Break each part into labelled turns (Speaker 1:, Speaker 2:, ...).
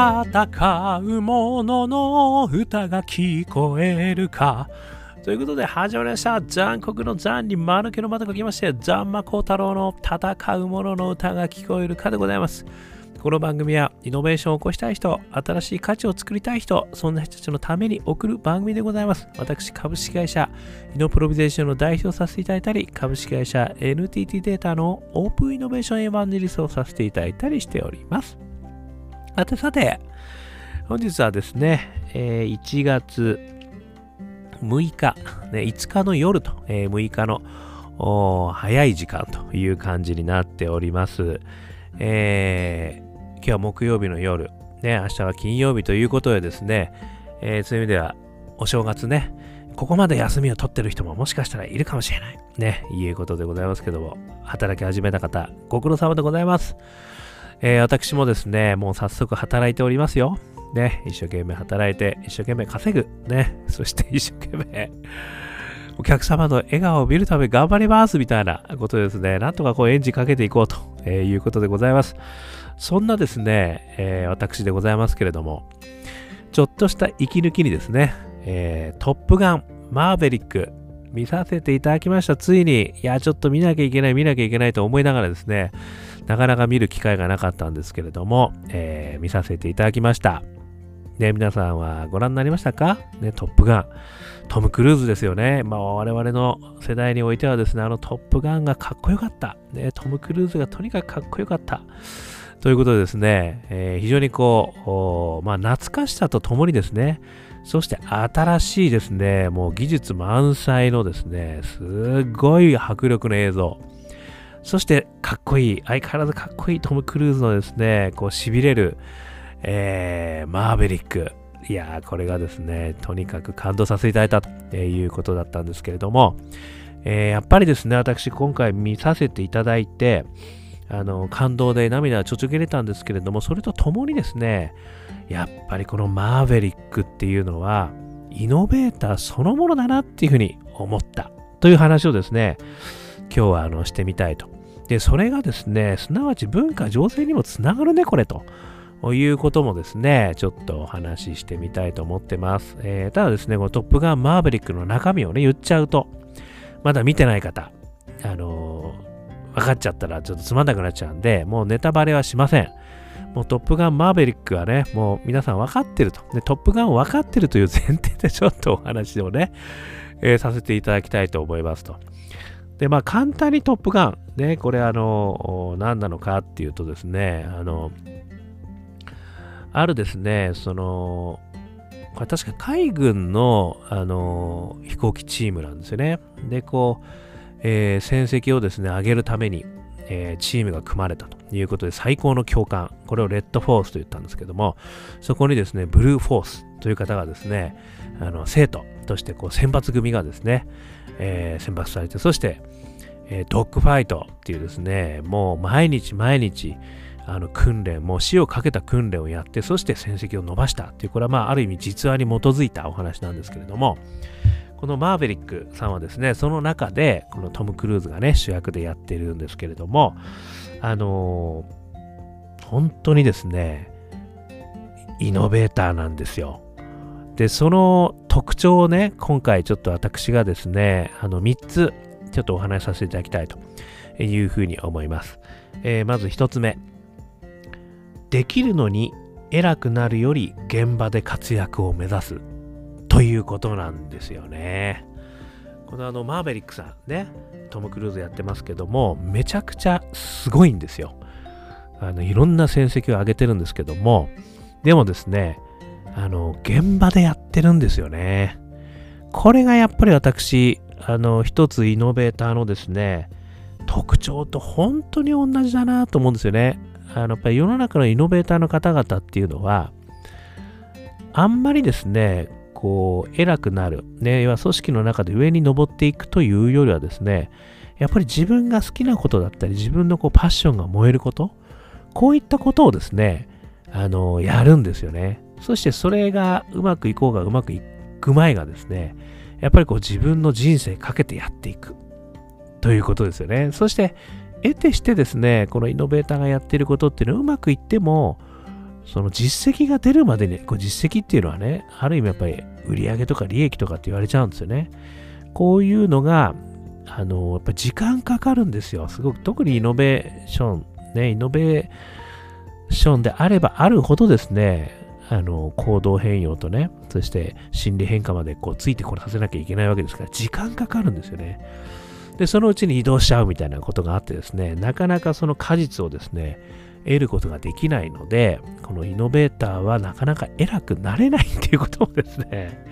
Speaker 1: 戦う者の歌が聞こえるか。ということで始まりました。残酷の残に間抜けのまた書きまして、ザンマコ太郎の戦う者の歌が聞こえるかでございます。この番組はイノベーションを起こしたい人、新しい価値を作りたい人、そんな人たちのために送る番組でございます。私、株式会社イノプロビゼーションの代表させていただいたり、株式会社 NTT データのオープンイノベーションエヴァンジリストをさせていただいたりしております。さてさて、本日はですね、えー、1月6日、ね、5日の夜と、えー、6日の早い時間という感じになっております。えー、今日は木曜日の夜、ね、明日は金曜日ということでですね、えー、そういう意味ではお正月ね、ここまで休みを取ってる人ももしかしたらいるかもしれない。ね、いうことでございますけども、働き始めた方、ご苦労様でございます。えー、私もですね、もう早速働いておりますよ。ね、一生懸命働いて、一生懸命稼ぐ。ね、そして 一生懸命、お客様の笑顔を見るため頑張りますみたいなことですね。なんとかこうエンジンかけていこうと、えいうことでございます。そんなですね、えー、私でございますけれども、ちょっとした息抜きにですね、えー、トップガン、マーベリック、見させていただきました。ついに、いや、ちょっと見なきゃいけない、見なきゃいけないと思いながらですね、なかなか見る機会がなかったんですけれども、えー、見させていただきました。ね、皆さんはご覧になりましたか？ね、トップガン。トム・クルーズですよね。まあ、我々の世代においてはですね、あのトップガンがかっこよかった。ね、トム・クルーズがとにかくかっこよかった。ということでですね、えー、非常にこう、まあ、懐かしさとともにですね、そして新しいですね、もう技術満載のですね、すごい迫力の映像。そしてかっこいい、相変わらずかっこいいトム・クルーズのですね、こう痺れる、えー、マーベリック。いやー、これがですね、とにかく感動させていただいたということだったんですけれども、えー、やっぱりですね、私今回見させていただいて、あの、感動で涙がちょちょげれたんですけれども、それとともにですね、やっぱりこのマーベリックっていうのは、イノベーターそのものだなっていうふうに思ったという話をですね、今日はあのしてみたいと。で、それがですね、すなわち文化情勢にもつながるね、これと。いうこともですね、ちょっとお話ししてみたいと思ってます。えー、ただですね、このトップガンマーヴェリックの中身をね、言っちゃうと、まだ見てない方、あのー、分かっちゃったらちょっとつまんなくなっちゃうんで、もうネタバレはしません。もうトップガンマーヴェリックはね、もう皆さん分かってると。で、トップガンを分かってるという前提でちょっとお話をね、えー、させていただきたいと思いますと。で、まあ簡単にトップガン、ね、これあの、何なのかっていうとですね、あの、あるですね、その、これ確か海軍の、あの飛行機チームなんですよね。で、こう、えー、戦績をですね、上げるために、え、チームが組まれたということで、最高の教官、これをレッドフォースと言ったんですけども、そこにですね、ブルーフォースという方がですね、あの生徒としてこう選抜組がですね、えー、選抜されて、そして、えドッグファイトっていうですね、もう毎日毎日、あの訓練、もう死をかけた訓練をやって、そして戦績を伸ばしたっていう、これはまあある意味実話に基づいたお話なんですけれども、このマーヴェリックさんはですね、その中で、このトム・クルーズがね、主役でやってるんですけれども、あのー、本当にですね、イノベーターなんですよ。で、その特徴をね、今回ちょっと私がですね、あの3つ、ちょっとお話しさせていただきたいというふうに思います。えー、まず1つ目。できるのに偉くなるより現場で活躍を目指すということなんですよね。このあのマーベリックさんね、トム・クルーズやってますけども、めちゃくちゃすごいんですよ。あのいろんな戦績を上げてるんですけども、でもですね、あの現場でやってるんですよね。これがやっぱり私、あの一つイノベーターのですね、特徴と本当に同じだなと思うんですよね。あのやっぱり世の中のイノベーターの方々っていうのは、あんまりですね、こう、偉くなる、ね、要は組織の中で上に登っていくというよりはですね、やっぱり自分が好きなことだったり、自分のこうパッションが燃えること、こういったことをですね、あの、やるんですよね。そしてそれがうまくいこうがうまくいく前がですね、やっぱりこう自分の人生かけてやっていくということですよね。そして、得てしてですね、このイノベーターがやっていることっていうのはうまくいっても、その実績が出るまでに、こう実績っていうのはね、ある意味やっぱり売り上げとか利益とかって言われちゃうんですよね。こういうのが、あの、やっぱ時間かかるんですよ。すごく、特にイノベーション、ね、イノベーションであればあるほどですね、あの、行動変容とね、そして心理変化までこうついてこさせなきゃいけないわけですから、時間かかるんですよね。で、そのうちに移動しちゃうみたいなことがあってですね、なかなかその果実をですね、得ることができないので、このイノベーターはなかなか偉くなれないっていうこともですね、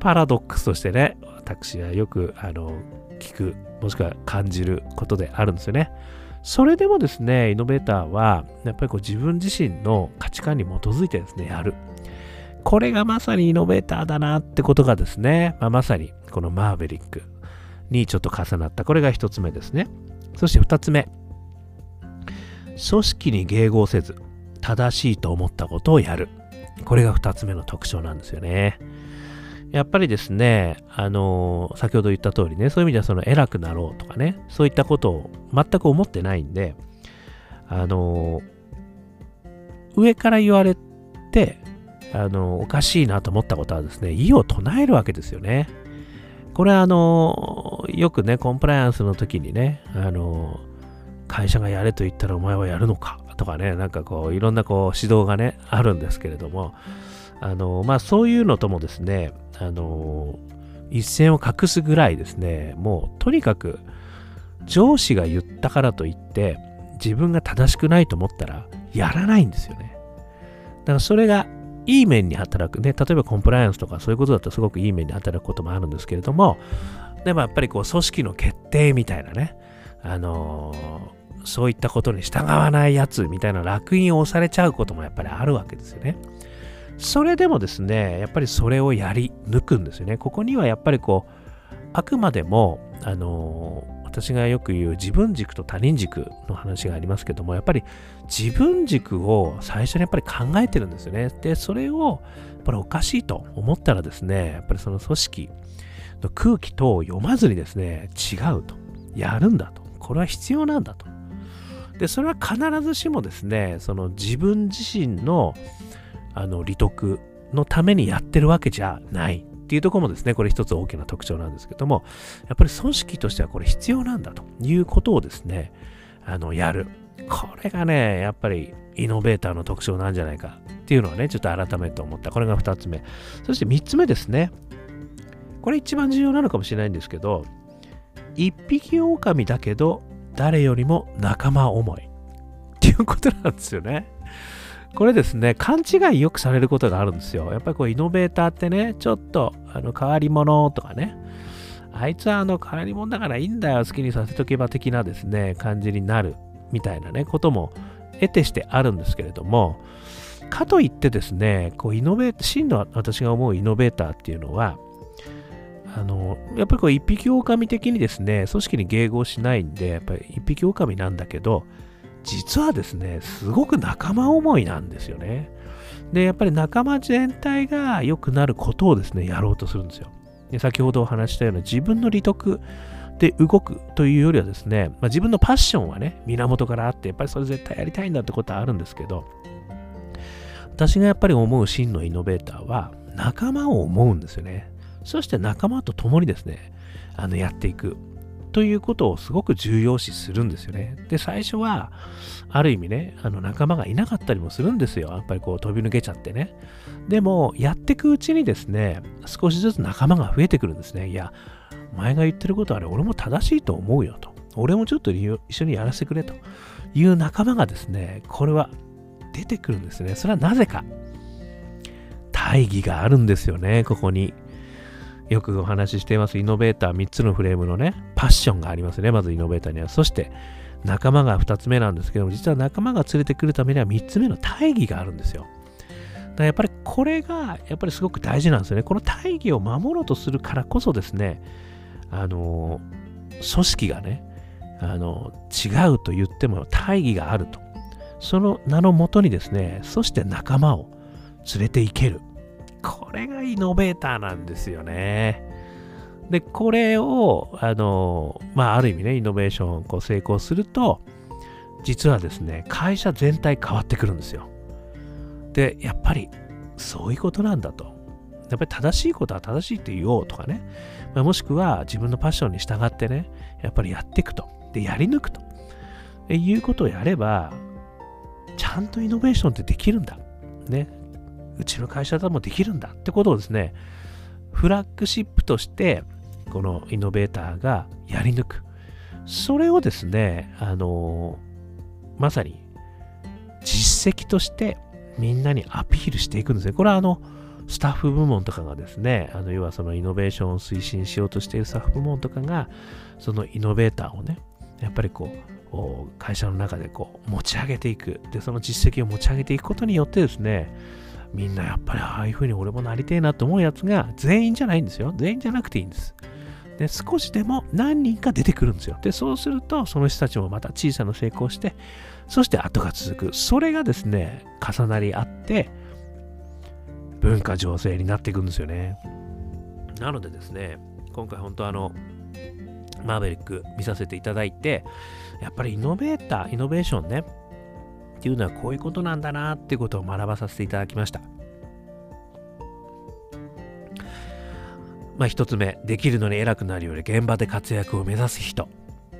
Speaker 1: パラドックスとしてね、私はよくあの聞く、もしくは感じることであるんですよね。それでもですね、イノベーターは、やっぱりこう自分自身の価値観に基づいてですね、やる。これがまさにイノベーターだなってことがですね、まあ、まさにこのマーベリックにちょっと重なった。これが一つ目ですね。そして二つ目。組織に迎合せず、正しいと思ったことをやる。これが二つ目の特徴なんですよね。やっぱりですね、あのー、先ほど言った通りね、そういう意味ではその偉くなろうとかね、そういったことを全く思ってないんで、あのー、上から言われて、あのー、おかしいなと思ったことはですね、意を唱えるわけですよね。これはあのよくね、コンプライアンスの時にね、あの会社がやれと言ったらお前はやるのかとかね、なんかこう、いろんなこう指導がね、あるんですけれども、あのまあそういうのともですね、あの一線を画すぐらいですね、もうとにかく上司が言ったからといって自分が正しくないと思ったらやらないんですよね。だからそれがいい面に働くね、例えばコンプライアンスとかそういうことだとすごくいい面に働くこともあるんですけれども、でもやっぱりこう組織の決定みたいなね、あのー、そういったことに従わないやつみたいな烙印を押されちゃうこともやっぱりあるわけですよね。それでもですね、やっぱりそれをやり抜くんですよね。ここにはやっぱりこう、あくまでも、あのー、私がよく言う自分軸と他人軸の話がありますけども、やっぱり自分軸を最初にやっぱり考えてるんですよね。で、それをやっぱりおかしいと思ったらですね、やっぱりその組織の空気と読まずにですね、違うと。やるんだと。これは必要なんだと。で、それは必ずしもですね、その自分自身のあの利得のためにやってるわけじゃないっていうところもですね、これ一つ大きな特徴なんですけども、やっぱり組織としてはこれ必要なんだということをですね、あの、やる。これがね、やっぱりイノベーターの特徴なんじゃないかっていうのはね、ちょっと改めて思った。これが二つ目。そして三つ目ですね。これ一番重要なのかもしれないんですけど、一匹狼だけど、誰よりも仲間思いっていうことなんですよね。これですね、勘違いよくされることがあるんですよ。やっぱりこう、イノベーターってね、ちょっと、あの、変わり者とかね、あいつはあの、変わり者だからいいんだよ、好きにさせとけば的なですね、感じになる、みたいなね、ことも、得てしてあるんですけれども、かといってですね、こう、イノベーター、真の私が思うイノベーターっていうのは、あの、やっぱりこう、一匹狼的にですね、組織に迎合しないんで、やっぱり一匹狼なんだけど、実はですね、すごく仲間思いなんですよね。で、やっぱり仲間全体が良くなることをですね、やろうとするんですよ。で先ほどお話したような自分の利得で動くというよりはですね、まあ、自分のパッションはね、源からあって、やっぱりそれ絶対やりたいんだってことはあるんですけど、私がやっぱり思う真のイノベーターは仲間を思うんですよね。そして仲間と共にですね、あのやっていく。ということをすごく重要視するんですよね。で、最初は、ある意味ね、あの仲間がいなかったりもするんですよ。やっぱりこう飛び抜けちゃってね。でも、やっていくうちにですね、少しずつ仲間が増えてくるんですね。いや、お前が言ってることはね、俺も正しいと思うよと。俺もちょっと一緒にやらせてくれという仲間がですね、これは出てくるんですね。それはなぜか。大義があるんですよね、ここに。よくお話ししていますイノベーター3つのフレームのね、パッションがありますね。まずイノベーターには。そして、仲間が2つ目なんですけども、実は仲間が連れてくるためには3つ目の大義があるんですよ。だからやっぱりこれがやっぱりすごく大事なんですよね。この大義を守ろうとするからこそですね、あの、組織がね、あの、違うと言っても大義があると。その名のもとにですね、そして仲間を連れていける。これがイノベーターなんですよね。で、これを、あの、まあ、ある意味ね、イノベーションこう成功すると、実はですね、会社全体変わってくるんですよ。で、やっぱりそういうことなんだと。やっぱり正しいことは正しいって言おうとかね、まあ、もしくは自分のパッションに従ってね、やっぱりやっていくと。で、やり抜くと。いうことをやれば、ちゃんとイノベーションってできるんだ。ね。うちの会社でもできるんだってことをですね、フラッグシップとして、このイノベーターがやり抜く。それをですね、あのまさに実績としてみんなにアピールしていくんですね。これはあの、スタッフ部門とかがですね、あの要はそのイノベーションを推進しようとしているスタッフ部門とかが、そのイノベーターをね、やっぱりこう、会社の中でこう持ち上げていく。で、その実績を持ち上げていくことによってですね、みんなやっぱりああいう風に俺もなりてえなと思うやつが全員じゃないんですよ。全員じゃなくていいんです。で、少しでも何人か出てくるんですよ。で、そうすると、その人たちもまた小さな成功して、そして後が続く。それがですね、重なり合って、文化情勢になっていくんですよね。なのでですね、今回本当あの、マーベリック見させていただいて、やっぱりイノベーター、イノベーションね、っていうのはこういうことなんだなっていうことを学ばさせていただきました。まあ一つ目、できるのに偉くなるより現場で活躍を目指す人。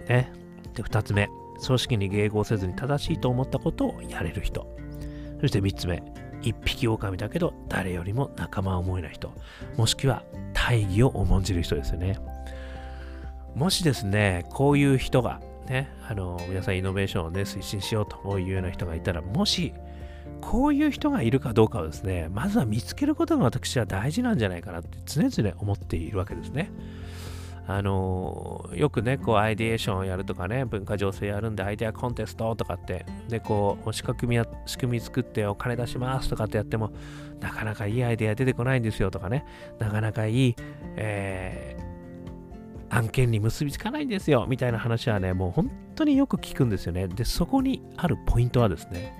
Speaker 1: ね。で、二つ目、組織に迎合せずに正しいと思ったことをやれる人。そして三つ目、一匹狼だけど誰よりも仲間思いない人。もしくは大義を重んじる人ですよね。もしですね、こういう人が、ね、あの、皆さんイノベーションをね、推進しようというような人がいたら、もし、こういう人がいるかどうかをですね、まずは見つけることが私は大事なんじゃないかなって常々思っているわけですね。あのよくね、こう、アイディエーションをやるとかね、文化情勢やるんで、アイデアコンテストとかって、で、こう、仕組みや、仕組み作ってお金出しますとかってやっても、なかなかいいアイデア出てこないんですよとかね、なかなかいい、えー、案件に結びつかないんですよみたいな話はね、もう本当によく聞くんですよね。で、そこにあるポイントはですね、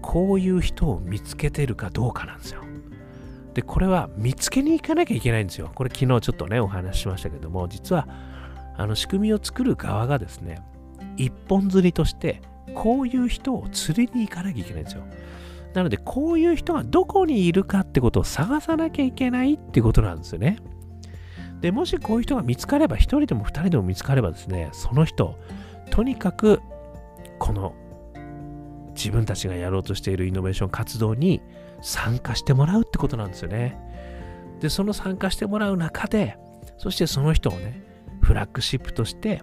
Speaker 1: こういう人を見つけてるかどうかなんですよ。で、これは見つけに行かなきゃいけないんですよ。これ昨日ちょっとね、お話ししましたけども、実は、あの仕組みを作る側がですね、一本釣りとして、こういう人を釣りに行かなきゃいけないんですよ。なので、こういう人がどこにいるかってことを探さなきゃいけないってことなんですよね。で、もしこういう人が見つかれば、1人でも2人でも見つかればですね、その人、とにかく、この自分たちがやろうとしているイノベーション活動に参加してもらうってことなんですよね。で、その参加してもらう中で、そしてその人をね、フラッグシップとして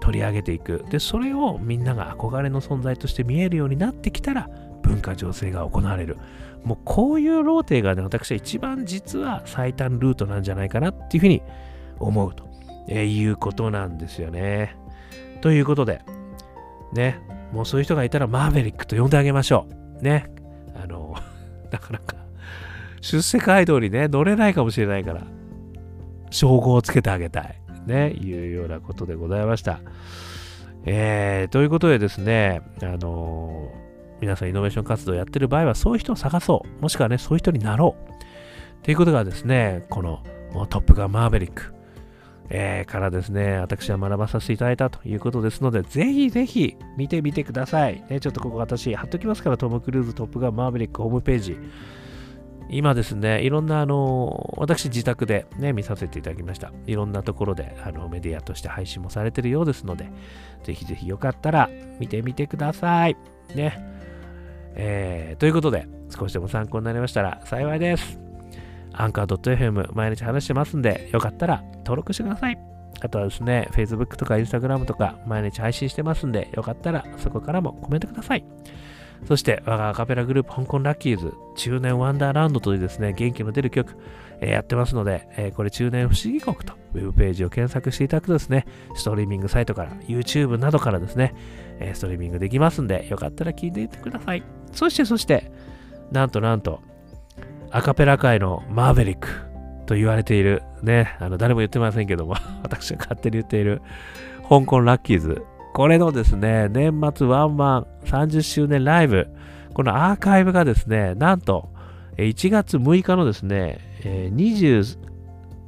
Speaker 1: 取り上げていく。で、それをみんなが憧れの存在として見えるようになってきたら、文化情勢が行われる。もうこういうローテがね、私は一番実は最短ルートなんじゃないかなっていうふうに思うと、えー、いうことなんですよね。ということで、ね、もうそういう人がいたらマーヴェリックと呼んであげましょう。ね。あの、なかなか出世街道にね、乗れないかもしれないから、称号をつけてあげたい。ね、いうようなことでございました。えー、ということでですね、あのー、皆さんイノベーション活動やってる場合はそういう人を探そう。もしくはね、そういう人になろう。ということがですね、このトップガンマーヴェリック、えー、からですね、私は学ばさせていただいたということですので、ぜひぜひ見てみてください。ね、ちょっとここ私貼っときますから、トム・クルーズトップガンマーヴェリックホームページ。今ですね、いろんなあの、私自宅でね、見させていただきました。いろんなところであのメディアとして配信もされてるようですので、ぜひぜひよかったら見てみてください。ね。えー、ということで、少しでも参考になりましたら幸いです。アンカー .fm 毎日話してますんで、よかったら登録してください。あとはですね、Facebook とか Instagram とか毎日配信してますんで、よかったらそこからもコメントください。そして、我がアカペラグループ香港ラッキーズ中年ワンダーランドというですね、元気の出る曲、えー、やってますので、えー、これ中年不思議国とウェブページを検索していただくとですね、ストリーミングサイトから YouTube などからですね、ストリーミングできますんで、よかったら聞いていってください。そして、そして、なんとなんと、アカペラ界のマーヴェリックと言われている、ね、あの誰も言ってませんけども、私が勝手に言っている香港ラッキーズ。これのですね、年末ワンマン30周年ライブ、このアーカイブがですね、なんと1月6日のですね、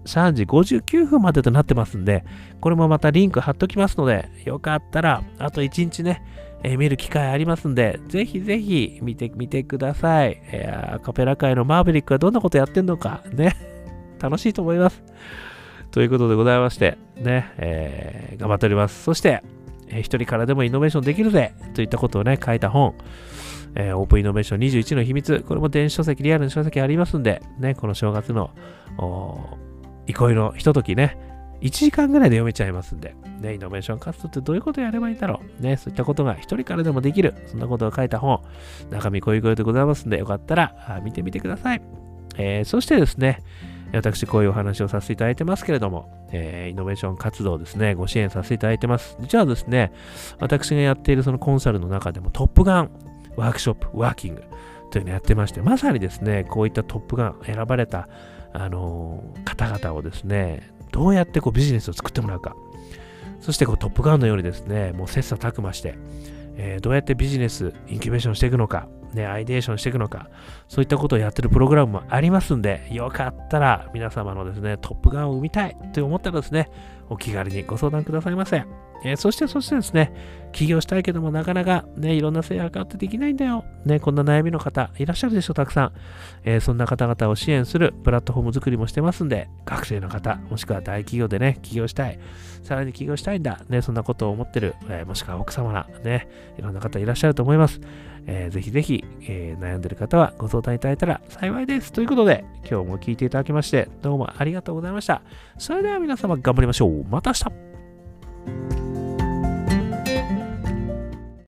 Speaker 1: 3時59分までとなってますんで、これもまたリンク貼っときますので、よかったら、あと1日ね、えー見る機会ありますんで、ぜひぜひ見てみてください。えーアカペラ界のマーヴェリックはどんなことやってんのか、ね、楽しいと思います。ということでございまして、ね、えー頑張っております。そして、えー一人からでもイノベーションできるぜといったことをね、書いた本、えーオープンイノベーション21の秘密、これも電子書籍、リアルの書籍ありますんで、ね、この正月の憩いのひとときね、1時間ぐらいで読めちゃいますんで、ね、イノベーション活動ってどういうことやればいいんだろう。ね、そういったことが一人からでもできる。そんなことを書いた本、中身こういう声でございますんで、よかったら見てみてください。えーそしてですね、私こういうお話をさせていただいてますけれども、えーイノベーション活動ですね、ご支援させていただいてます。実はですね、私がやっているそのコンサルの中でもトップガンワークショップ、ワーキングというのをやってまして、まさにですね、こういったトップガン選ばれた、あの方々をですね、どうやってこうビジネスを作ってもらうか。そしてこうトップガンのようにですね、もう切磋琢磨して、えーどうやってビジネス、インキュベーションしていくのか、ね、アイデーションしていくのか、そういったことをやってるプログラムもありますんで、よかったら皆様のですね、トップガンを生みたいと思ったらですね、お気軽にご相談くださいませ。えーそして、そしてですね、起業したいけどもなかなかね、いろんな制約あってできないんだよ。ね、こんな悩みの方いらっしゃるでしょ、たくさん。えーそんな方々を支援するプラットフォーム作りもしてますんで、学生の方、もしくは大企業でね、起業したい、さらに起業したいんだ、ね、そんなことを思ってる、えーもしくは奥様な、ね、いろんな方いらっしゃると思います。えーぜひぜひ、えー悩んでる方はご相談いただいたら幸いです。ということで、今日も聞いていただきまして、どうもありがとうございました。それでは皆様頑張りましょう。また明日